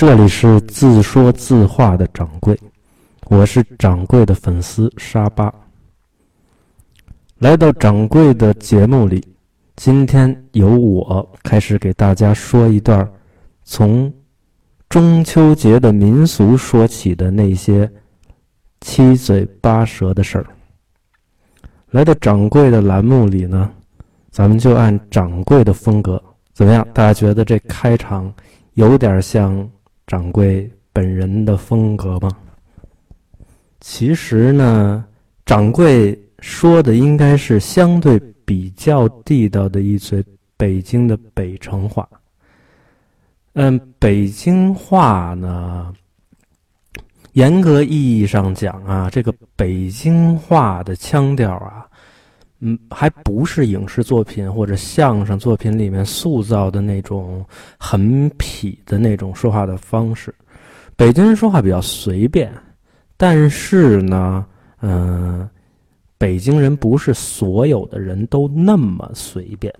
这里是自说自话的掌柜，我是掌柜的粉丝沙巴。来到掌柜的节目里，今天由我开始给大家说一段从中秋节的民俗说起的那些七嘴八舌的事儿。来到掌柜的栏目里呢，咱们就按掌柜的风格，怎么样？大家觉得这开场有点像？掌柜本人的风格吗？其实呢，掌柜说的应该是相对比较地道的一嘴北京的北城话。嗯，北京话呢，严格意义上讲啊，这个北京话的腔调啊。嗯，还不是影视作品或者相声作品里面塑造的那种很痞的那种说话的方式。北京人说话比较随便，但是呢，嗯，北京人不是所有的人都那么随便。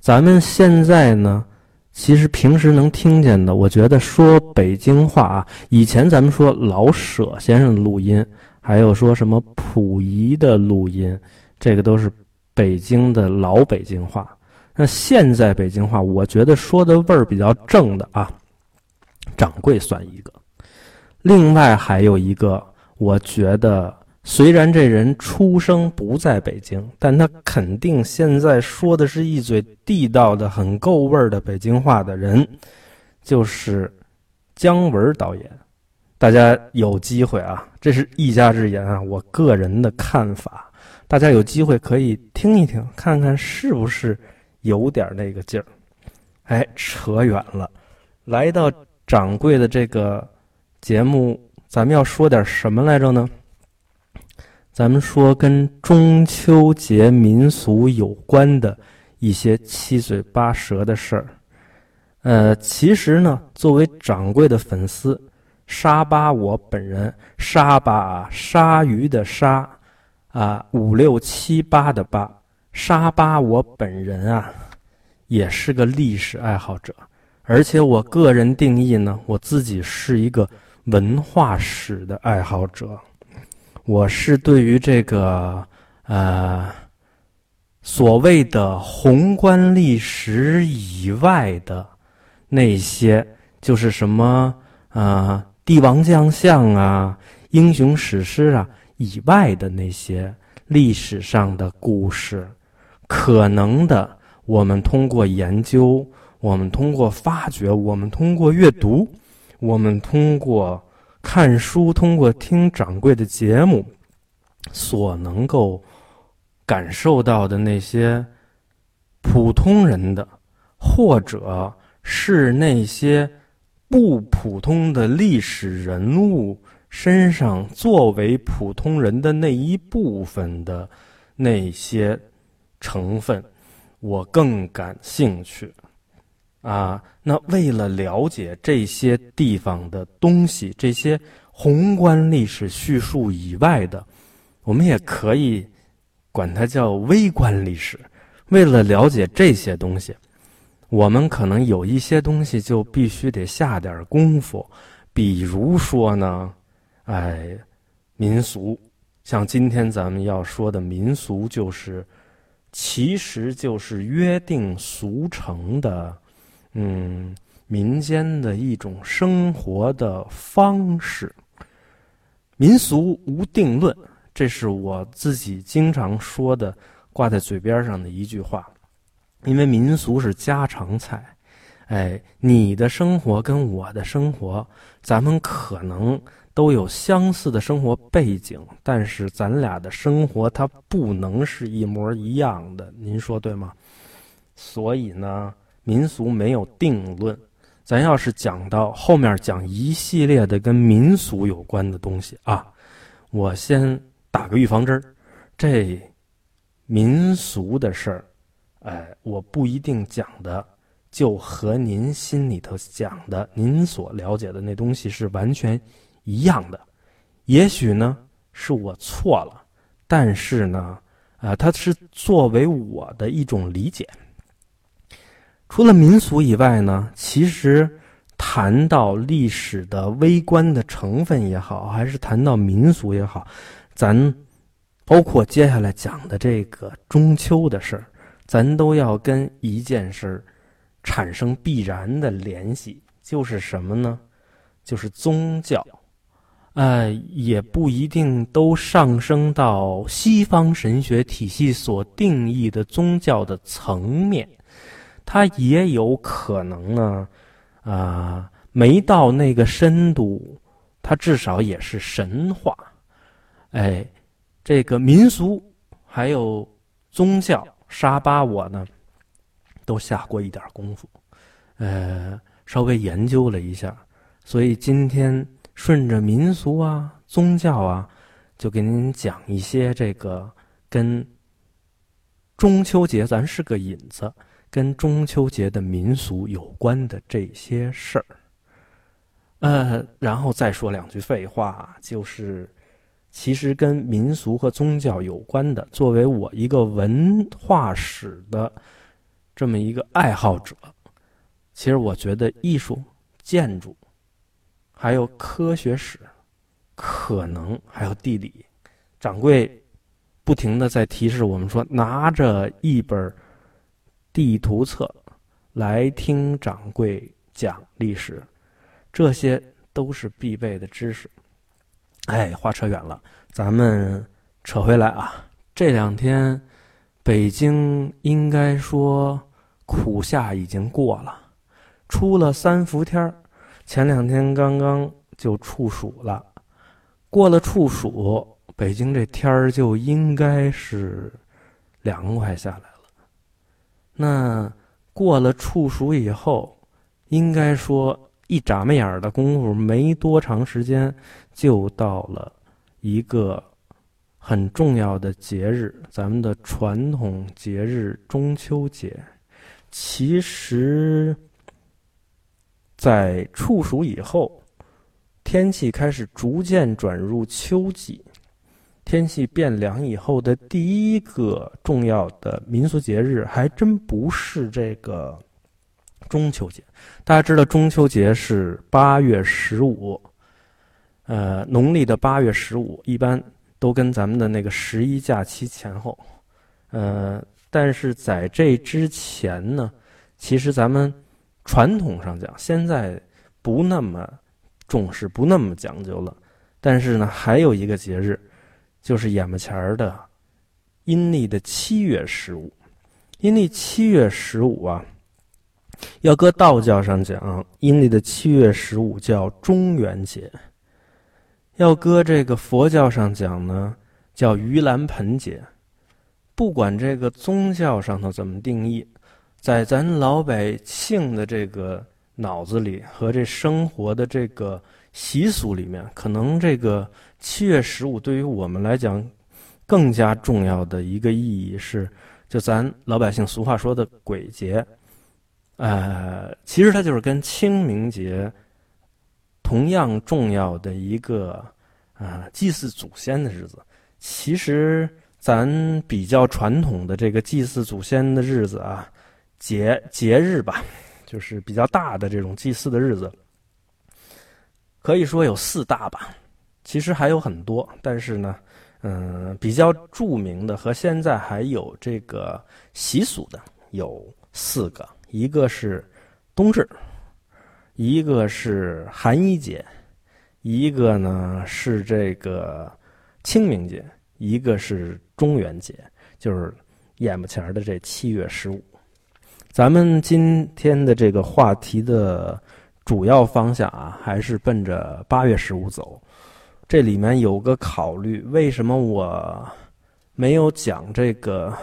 咱们现在呢，其实平时能听见的，我觉得说北京话啊，以前咱们说老舍先生的录音，还有说什么溥仪的录音。这个都是北京的老北京话，那现在北京话，我觉得说的味儿比较正的啊，掌柜算一个，另外还有一个，我觉得虽然这人出生不在北京，但他肯定现在说的是一嘴地道的、很够味儿的北京话的人，就是姜文导演。大家有机会啊，这是一家之言啊，我个人的看法。大家有机会可以听一听，看看是不是有点那个劲儿。哎，扯远了，来到掌柜的这个节目，咱们要说点什么来着呢？咱们说跟中秋节民俗有关的一些七嘴八舌的事儿。呃，其实呢，作为掌柜的粉丝，沙巴我本人，沙巴鲨鱼的鲨。啊，五六七八的八，沙巴，我本人啊，也是个历史爱好者，而且我个人定义呢，我自己是一个文化史的爱好者。我是对于这个呃所谓的宏观历史以外的那些，就是什么啊帝王将相啊，英雄史诗啊。以外的那些历史上的故事，可能的，我们通过研究，我们通过发掘，我们通过阅读，我们通过看书，通过听掌柜的节目，所能够感受到的那些普通人的，或者是那些不普通的历史人物。身上作为普通人的那一部分的那些成分，我更感兴趣啊。那为了了解这些地方的东西，这些宏观历史叙述以外的，我们也可以管它叫微观历史。为了了解这些东西，我们可能有一些东西就必须得下点功夫，比如说呢。哎，民俗，像今天咱们要说的民俗，就是，其实就是约定俗成的，嗯，民间的一种生活的方式。民俗无定论，这是我自己经常说的，挂在嘴边上的一句话。因为民俗是家常菜，哎，你的生活跟我的生活，咱们可能。都有相似的生活背景，但是咱俩的生活它不能是一模一样的，您说对吗？所以呢，民俗没有定论。咱要是讲到后面讲一系列的跟民俗有关的东西啊，我先打个预防针儿，这民俗的事儿，哎，我不一定讲的就和您心里头讲的、您所了解的那东西是完全。一样的，也许呢是我错了，但是呢，啊，它是作为我的一种理解。除了民俗以外呢，其实谈到历史的微观的成分也好，还是谈到民俗也好，咱包括接下来讲的这个中秋的事儿，咱都要跟一件事儿产生必然的联系，就是什么呢？就是宗教。呃，也不一定都上升到西方神学体系所定义的宗教的层面，它也有可能呢，啊，没到那个深度，它至少也是神话。哎，这个民俗还有宗教，沙巴我呢都下过一点功夫，呃，稍微研究了一下，所以今天。顺着民俗啊、宗教啊，就给您讲一些这个跟中秋节，咱是个引子，跟中秋节的民俗有关的这些事儿。呃，然后再说两句废话，就是其实跟民俗和宗教有关的，作为我一个文化史的这么一个爱好者，其实我觉得艺术、建筑。还有科学史，可能还有地理，掌柜不停的在提示我们说，拿着一本地图册来听掌柜讲历史，这些都是必备的知识。哎，话扯远了，咱们扯回来啊。这两天北京应该说苦夏已经过了，出了三伏天儿。前两天刚刚就处暑了，过了处暑，北京这天儿就应该是凉快下来了。那过了处暑以后，应该说一眨巴眼儿的功夫，没多长时间就到了一个很重要的节日——咱们的传统节日中秋节。其实。在处暑以后，天气开始逐渐转入秋季，天气变凉以后的第一个重要的民俗节日，还真不是这个中秋节。大家知道，中秋节是八月十五，呃，农历的八月十五，一般都跟咱们的那个十一假期前后。呃，但是在这之前呢，其实咱们。传统上讲，现在不那么重视，不那么讲究了。但是呢，还有一个节日，就是眼巴前儿的阴历的七月十五。阴历七月十五啊，要搁道教上讲，阴历的七月十五叫中元节；要搁这个佛教上讲呢，叫盂兰盆节。不管这个宗教上头怎么定义。在咱老百姓的这个脑子里和这生活的这个习俗里面，可能这个七月十五对于我们来讲，更加重要的一个意义是，就咱老百姓俗话说的鬼节，呃，其实它就是跟清明节同样重要的一个啊祭祀祖先的日子。其实咱比较传统的这个祭祀祖先的日子啊。节节日吧，就是比较大的这种祭祀的日子，可以说有四大吧。其实还有很多，但是呢，嗯，比较著名的和现在还有这个习俗的有四个：一个是冬至，一个是寒衣节，一个呢是这个清明节，一个是中元节，就是眼巴前的这七月十五。咱们今天的这个话题的主要方向啊，还是奔着八月十五走。这里面有个考虑，为什么我没有讲这个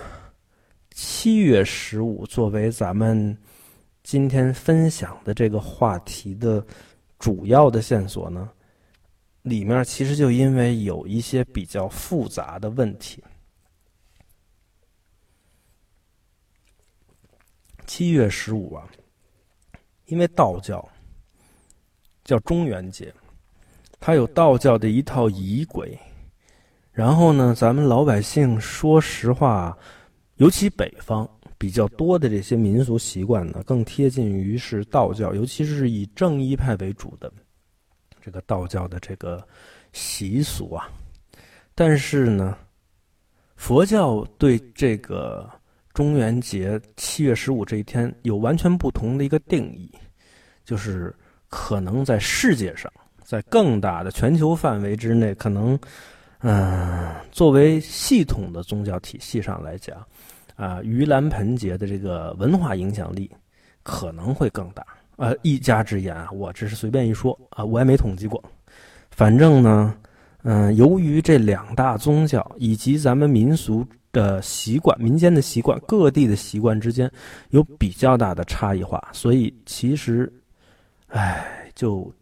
七月十五作为咱们今天分享的这个话题的主要的线索呢？里面其实就因为有一些比较复杂的问题。七月十五啊，因为道教叫中元节，它有道教的一套仪轨。然后呢，咱们老百姓说实话，尤其北方比较多的这些民俗习惯呢，更贴近于是道教，尤其是以正一派为主的这个道教的这个习俗啊。但是呢，佛教对这个中元节七月十五这一天有完全不同的一个定义，就是可能在世界上，在更大的全球范围之内，可能，嗯，作为系统的宗教体系上来讲。啊，盂兰盆节的这个文化影响力可能会更大。呃，一家之言啊，我只是随便一说啊，我也没统计过。反正呢，嗯，由于这两大宗教以及咱们民俗的习惯、民间的习惯、各地的习惯之间有比较大的差异化，所以其实，哎，就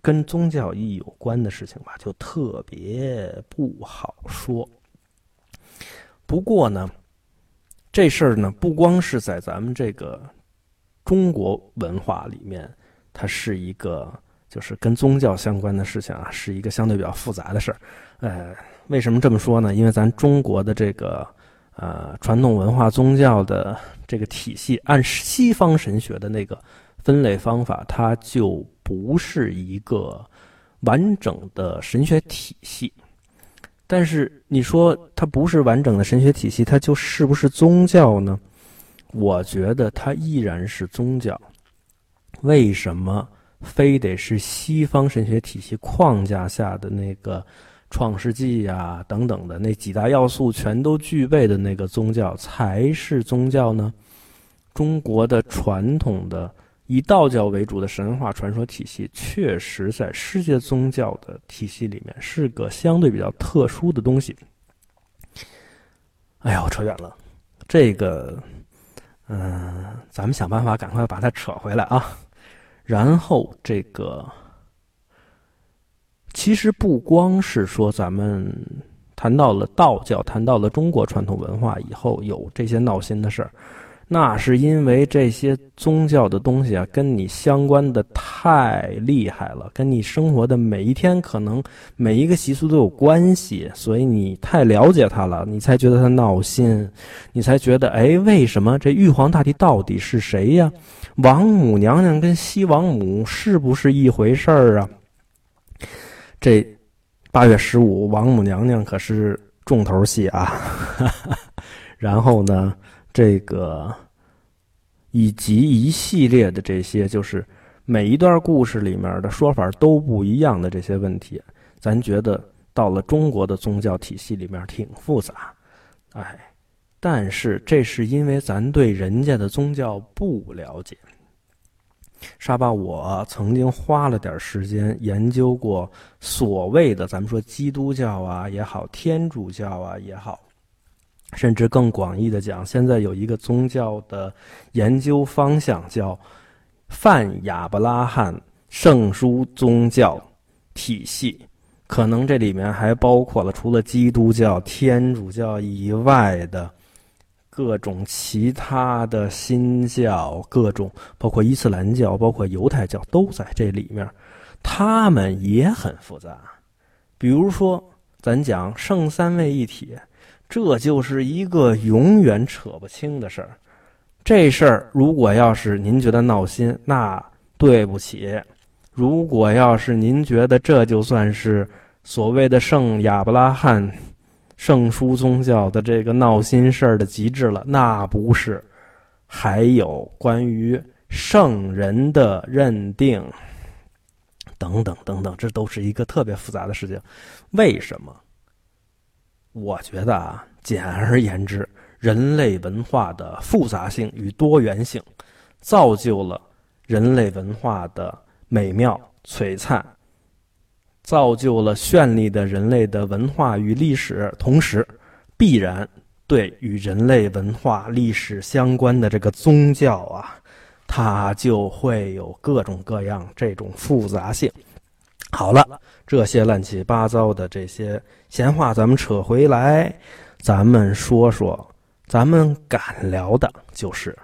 跟宗教意义有关的事情吧，就特别不好说。不过呢。这事儿呢，不光是在咱们这个中国文化里面，它是一个就是跟宗教相关的事情啊，是一个相对比较复杂的事儿。呃，为什么这么说呢？因为咱中国的这个呃传统文化宗教的这个体系，按西方神学的那个分类方法，它就不是一个完整的神学体系。但是你说它不是完整的神学体系，它就是不是宗教呢？我觉得它依然是宗教。为什么非得是西方神学体系框架下的那个《创世纪》呀等等的那几大要素全都具备的那个宗教才是宗教呢？中国的传统的。以道教为主的神话传说体系，确实在世界宗教的体系里面是个相对比较特殊的东西。哎呀，我扯远了，这个，嗯，咱们想办法赶快把它扯回来啊。然后这个，其实不光是说咱们谈到了道教，谈到了中国传统文化以后，有这些闹心的事儿。那是因为这些宗教的东西啊，跟你相关的太厉害了，跟你生活的每一天可能每一个习俗都有关系，所以你太了解它了，你才觉得它闹心，你才觉得哎，为什么这玉皇大帝到底是谁呀？王母娘娘跟西王母是不是一回事儿啊？这八月十五，王母娘娘可是重头戏啊！然后呢？这个以及一系列的这些，就是每一段故事里面的说法都不一样的这些问题，咱觉得到了中国的宗教体系里面挺复杂，哎，但是这是因为咱对人家的宗教不了解。沙巴，我曾经花了点时间研究过所谓的咱们说基督教啊也好，天主教啊也好。甚至更广义的讲，现在有一个宗教的研究方向叫泛亚伯拉罕圣书宗教体系，可能这里面还包括了除了基督教、天主教以外的各种其他的新教，各种包括伊斯兰教、包括犹太教都在这里面，他们也很复杂。比如说，咱讲圣三位一体。这就是一个永远扯不清的事儿。这事儿如果要是您觉得闹心，那对不起；如果要是您觉得这就算是所谓的圣亚伯拉罕圣书宗教的这个闹心事儿的极致了，那不是。还有关于圣人的认定等等等等，这都是一个特别复杂的事情。为什么？我觉得啊，简而言之，人类文化的复杂性与多元性，造就了人类文化的美妙璀璨，造就了绚丽的人类的文化与历史。同时，必然对与人类文化历史相关的这个宗教啊，它就会有各种各样这种复杂性。好了。这些乱七八糟的这些闲话，咱们扯回来，咱们说说，咱们敢聊的就是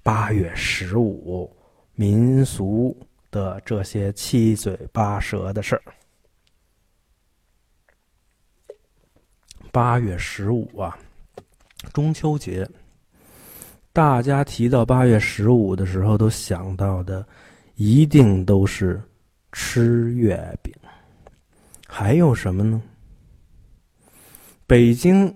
八月十五民俗的这些七嘴八舌的事儿。八月十五啊，中秋节，大家提到八月十五的时候，都想到的一定都是吃月饼。还有什么呢？北京，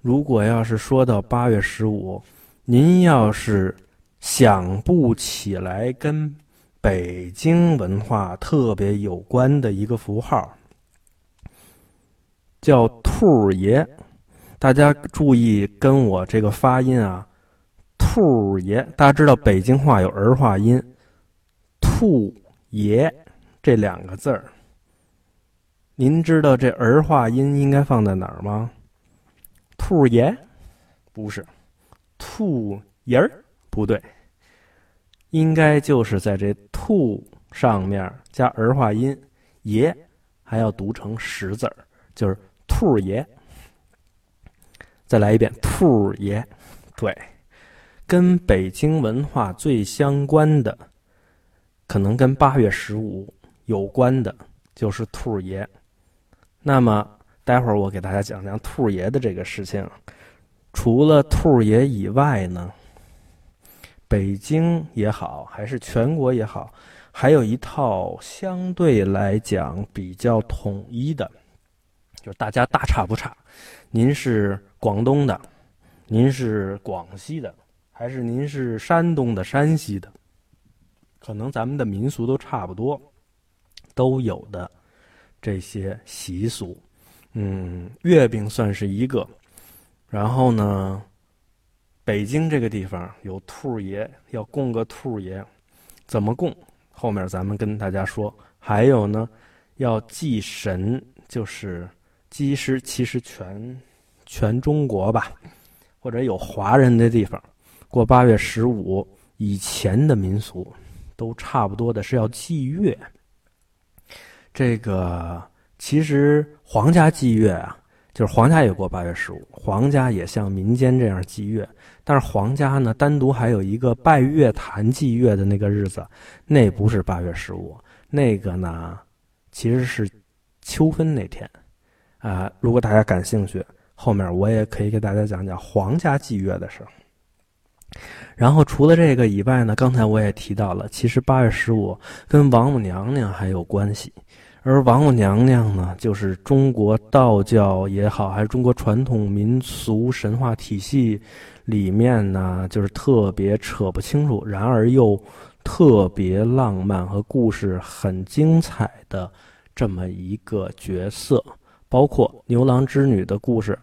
如果要是说到八月十五，您要是想不起来跟北京文化特别有关的一个符号，叫兔爷。大家注意跟我这个发音啊。兔爷，大家知道北京话有儿化音，兔爷这两个字儿，您知道这儿化音应该放在哪儿吗？兔爷不是，兔爷儿不对，应该就是在这兔上面加儿化音，爷还要读成十字儿，就是兔爷。再来一遍，兔爷，对。跟北京文化最相关的，可能跟八月十五有关的，就是兔爷。那么，待会儿我给大家讲讲兔爷的这个事情。除了兔爷以外呢，北京也好，还是全国也好，还有一套相对来讲比较统一的，就是大家大差不差。您是广东的，您是广西的。还是您是山东的、山西的，可能咱们的民俗都差不多，都有的这些习俗。嗯，月饼算是一个。然后呢，北京这个地方有兔爷，要供个兔爷，怎么供？后面咱们跟大家说。还有呢，要祭神，就是祭师，其实全全中国吧，或者有华人的地方。过八月十五以前的民俗，都差不多的是要祭月。这个其实皇家祭月啊，就是皇家也过八月十五，皇家也像民间这样祭月。但是皇家呢，单独还有一个拜月坛祭月的那个日子，那不是八月十五，那个呢其实是秋分那天。啊，如果大家感兴趣，后面我也可以给大家讲讲皇家祭月的事儿。然后除了这个以外呢，刚才我也提到了，其实八月十五跟王母娘娘还有关系，而王母娘娘呢，就是中国道教也好，还是中国传统民俗神话体系里面呢，就是特别扯不清楚，然而又特别浪漫和故事很精彩的这么一个角色，包括牛郎织女的故事，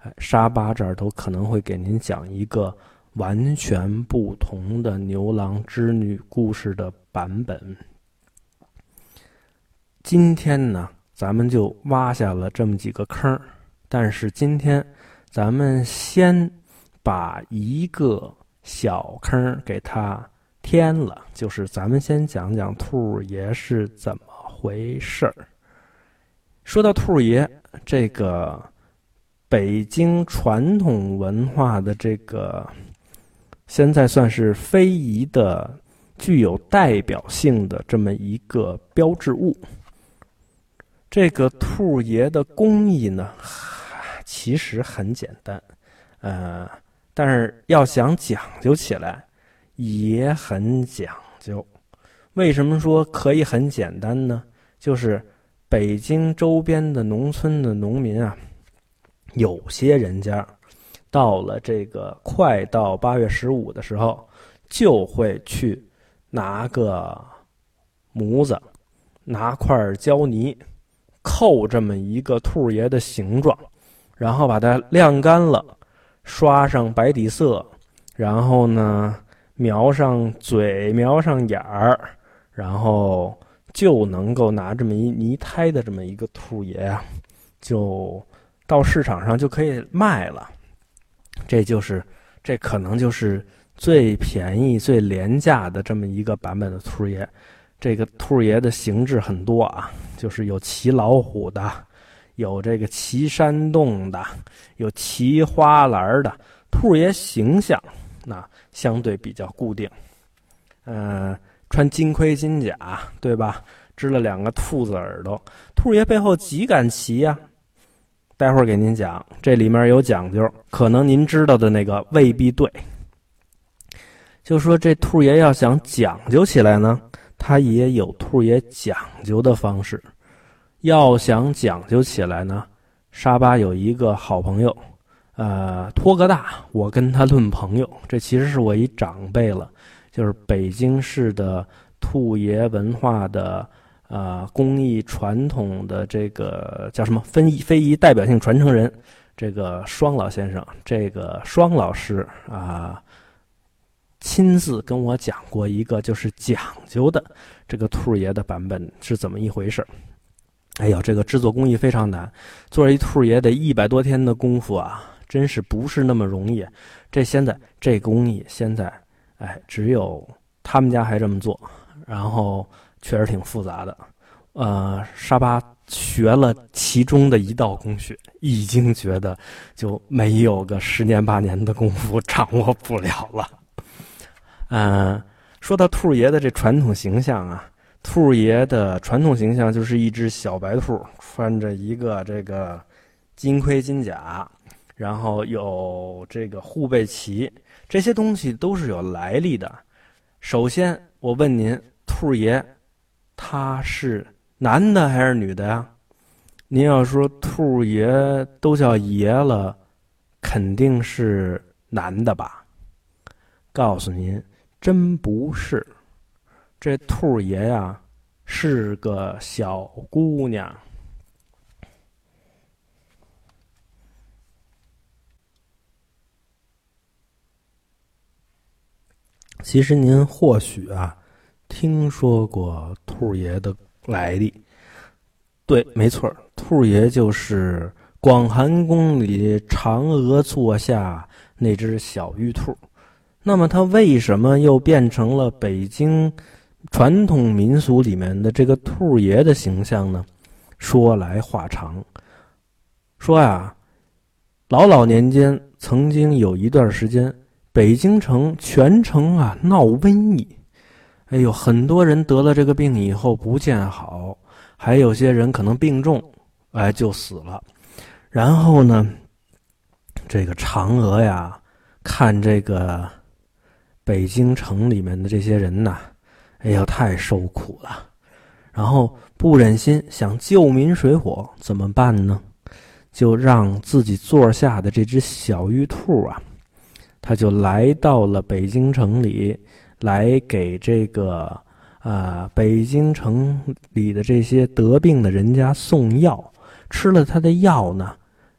哎，沙巴这儿都可能会给您讲一个。完全不同的牛郎织女故事的版本。今天呢，咱们就挖下了这么几个坑儿但是今天，咱们先把一个小坑儿给它填了，就是咱们先讲讲兔爷是怎么回事儿。说到兔爷，这个北京传统文化的这个。现在算是非遗的具有代表性的这么一个标志物。这个兔爷的工艺呢，其实很简单，呃，但是要想讲究起来也很讲究。为什么说可以很简单呢？就是北京周边的农村的农民啊，有些人家。到了这个快到八月十五的时候，就会去拿个模子，拿块胶泥，扣这么一个兔爷的形状，然后把它晾干了，刷上白底色，然后呢描上嘴，描上眼儿，然后就能够拿这么一泥胎的这么一个兔爷啊，就到市场上就可以卖了。这就是，这可能就是最便宜、最廉价的这么一个版本的兔爷。这个兔爷的形制很多啊，就是有骑老虎的，有这个骑山洞的，有骑花篮的。兔爷形象那相对比较固定，嗯，穿金盔金甲，对吧？织了两个兔子耳朵。兔爷背后几杆旗呀？待会儿给您讲，这里面有讲究，可能您知道的那个未必对。就说这兔爷要想讲究起来呢，他也有兔爷讲究的方式。要想讲究起来呢，沙巴有一个好朋友，呃，托个大，我跟他论朋友，这其实是我一长辈了，就是北京市的兔爷文化的呃工艺传统的这个叫什么非遗非遗代表性传承人，这个双老先生，这个双老师啊。亲自跟我讲过一个就是讲究的这个兔爷的版本是怎么一回事哎呦，这个制作工艺非常难，做一兔爷得一百多天的功夫啊，真是不是那么容易。这现在这工艺现在，哎，只有他们家还这么做，然后确实挺复杂的。呃，沙巴学了其中的一道工序，已经觉得就没有个十年八年的功夫掌握不了了。嗯，说到兔爷的这传统形象啊，兔爷的传统形象就是一只小白兔，穿着一个这个金盔金甲，然后有这个护背旗，这些东西都是有来历的。首先，我问您，兔爷他是男的还是女的呀？您要说兔爷都叫爷了，肯定是男的吧？告诉您。真不是，这兔爷呀是个小姑娘。其实您或许啊听说过兔爷的来历，对，没错，兔爷就是广寒宫里嫦娥座下那只小玉兔。那么他为什么又变成了北京传统民俗里面的这个兔爷的形象呢？说来话长。说呀，老老年间曾经有一段时间，北京城全城啊闹瘟疫，哎呦，很多人得了这个病以后不见好，还有些人可能病重，哎就死了。然后呢，这个嫦娥呀，看这个。北京城里面的这些人呐，哎呀，太受苦了，然后不忍心想救民水火，怎么办呢？就让自己座下的这只小玉兔啊，他就来到了北京城里，来给这个啊北京城里的这些得病的人家送药。吃了他的药呢，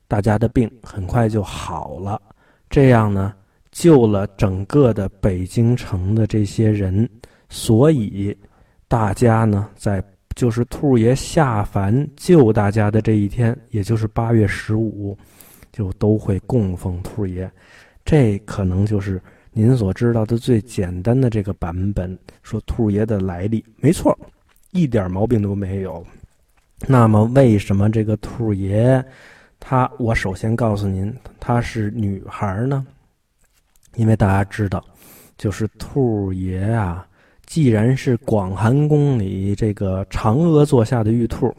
大家的病很快就好了。这样呢。救了整个的北京城的这些人，所以大家呢，在就是兔爷下凡救大家的这一天，也就是八月十五，就都会供奉兔爷。这可能就是您所知道的最简单的这个版本，说兔爷的来历。没错，一点毛病都没有。那么，为什么这个兔爷，他我首先告诉您，她是女孩呢？因为大家知道，就是兔爷啊，既然是广寒宫里这个嫦娥座下的玉兔，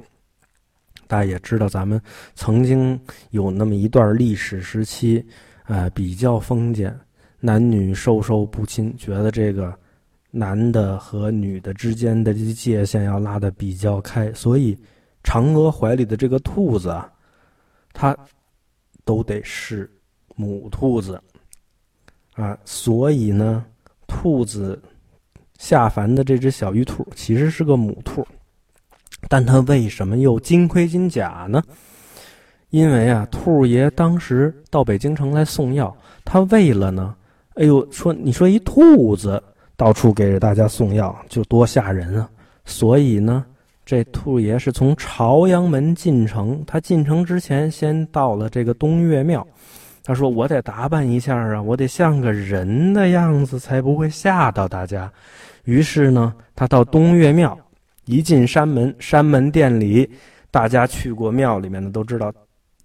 大家也知道，咱们曾经有那么一段历史时期，呃，比较封建，男女授受不亲，觉得这个男的和女的之间的这界限要拉的比较开，所以嫦娥怀里的这个兔子啊，它都得是母兔子。啊，所以呢，兔子下凡的这只小玉兔其实是个母兔，但它为什么又金盔金甲呢？因为啊，兔爷当时到北京城来送药，他为了呢，哎呦，说你说一兔子到处给大家送药，就多吓人啊！所以呢，这兔爷是从朝阳门进城，他进城之前先到了这个东岳庙。他说：“我得打扮一下啊，我得像个人的样子，才不会吓到大家。”于是呢，他到东岳庙，一进山门，山门殿里，大家去过庙里面的都知道，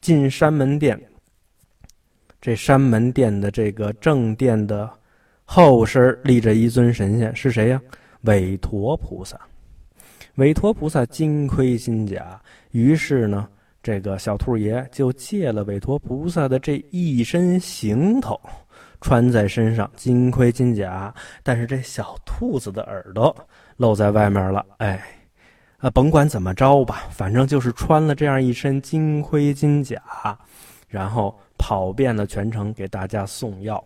进山门殿，这山门殿的这个正殿的后身立着一尊神仙，是谁呀？韦陀菩萨。韦陀菩萨金盔金甲，于是呢。这个小兔爷就借了韦陀菩萨的这一身行头，穿在身上，金盔金甲，但是这小兔子的耳朵露在外面了。哎，啊，甭管怎么着吧，反正就是穿了这样一身金盔金甲，然后跑遍了全城给大家送药。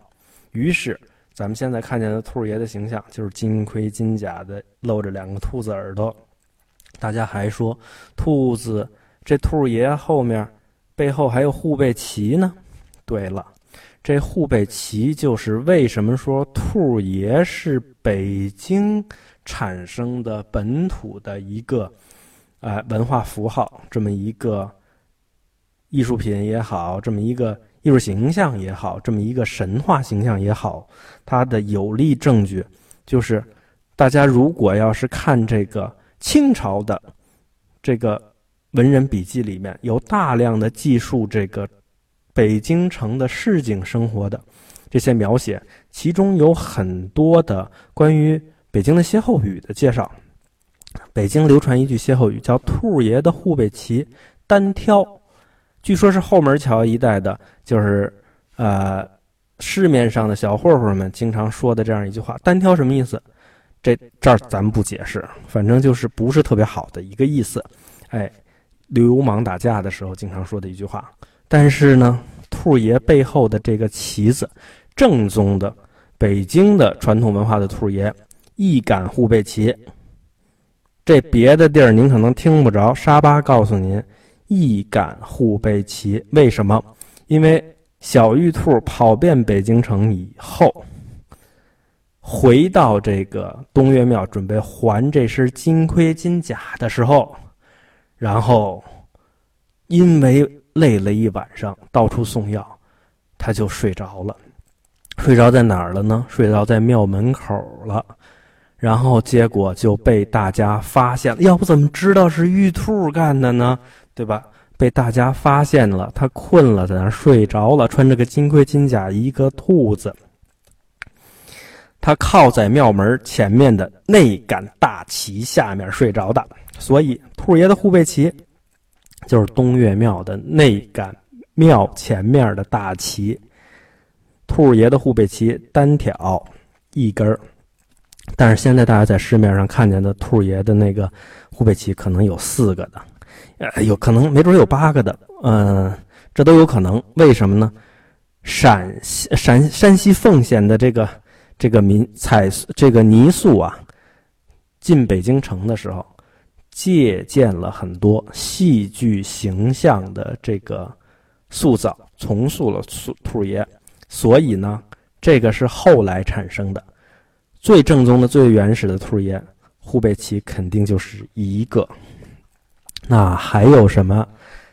于是，咱们现在看见的兔爷的形象就是金盔金甲的，露着两个兔子耳朵。大家还说，兔子这兔爷后面背后还有护背旗呢。对了。这护背旗就是为什么说兔爷是北京产生的本土的一个，呃，文化符号，这么一个艺术品也好，这么一个艺术形象也好，这么一个神话形象也好，它的有力证据就是，大家如果要是看这个清朝的这个文人笔记里面有大量的记述这个。北京城的市井生活的这些描写，其中有很多的关于北京的歇后语的介绍。北京流传一句歇后语，叫“兔爷的护背旗单挑”，据说是后门桥一带的，就是呃市面上的小混混们经常说的这样一句话。单挑什么意思？这这儿咱们不解释，反正就是不是特别好的一个意思。哎，流氓打架的时候经常说的一句话。但是呢，兔爷背后的这个旗子，正宗的北京的传统文化的兔爷，一杆护背旗。这别的地儿您可能听不着，沙巴告诉您，一杆护背旗。为什么？因为小玉兔跑遍北京城以后，回到这个东岳庙准备还这身金盔金甲的时候，然后因为。累了一晚上，到处送药，他就睡着了。睡着在哪儿了呢？睡着在庙门口了。然后结果就被大家发现了。要不怎么知道是玉兔干的呢？对吧？被大家发现了，他困了，在那睡着了，穿着个金盔金甲，一个兔子。他靠在庙门前面的那杆大旗下面睡着的，所以兔爷的护背旗。就是东岳庙的那杆庙前面的大旗，兔爷的护背旗单挑一根儿，但是现在大家在市面上看见的兔爷的那个护背旗可能有四个的，呃，有可能没准有八个的，嗯，这都有可能。为什么呢？陕西陕山西凤县的这个这个民彩这个泥塑啊，进北京城的时候。借鉴了很多戏剧形象的这个塑造，重塑了兔兔爷，所以呢，这个是后来产生的。最正宗的、最原始的兔爷护背旗肯定就是一个。那还有什么？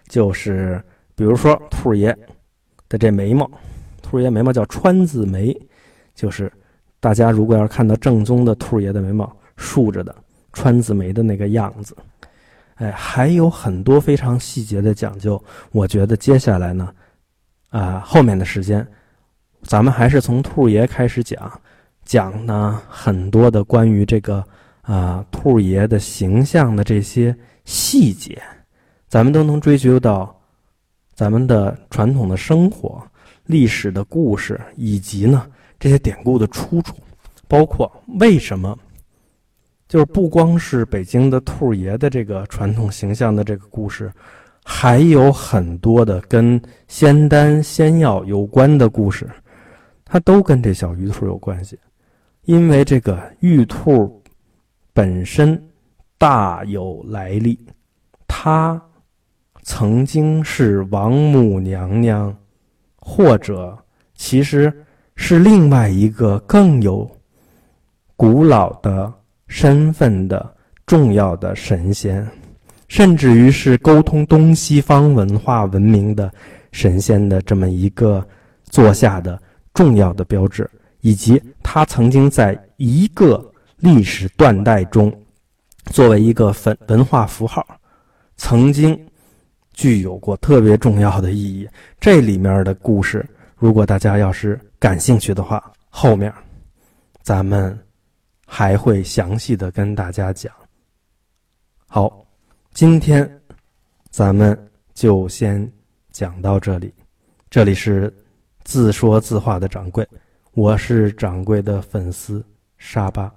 就是比如说兔爷的这眉毛，兔爷眉毛叫川字眉，就是大家如果要是看到正宗的兔爷的眉毛竖着的。川字眉的那个样子，哎，还有很多非常细节的讲究。我觉得接下来呢，啊，后面的时间，咱们还是从兔爷开始讲，讲呢很多的关于这个啊兔爷的形象的这些细节，咱们都能追究到咱们的传统的生活、历史的故事，以及呢这些典故的出处，包括为什么。就是不光是北京的兔爷的这个传统形象的这个故事，还有很多的跟仙丹仙药有关的故事，它都跟这小鱼兔有关系。因为这个玉兔本身大有来历，它曾经是王母娘娘，或者其实是另外一个更有古老的。身份的重要的神仙，甚至于是沟通东西方文化文明的神仙的这么一个坐下的重要的标志，以及他曾经在一个历史断代中，作为一个文文化符号，曾经具有过特别重要的意义。这里面的故事，如果大家要是感兴趣的话，后面咱们。还会详细的跟大家讲。好，今天咱们就先讲到这里。这里是自说自话的掌柜，我是掌柜的粉丝沙巴。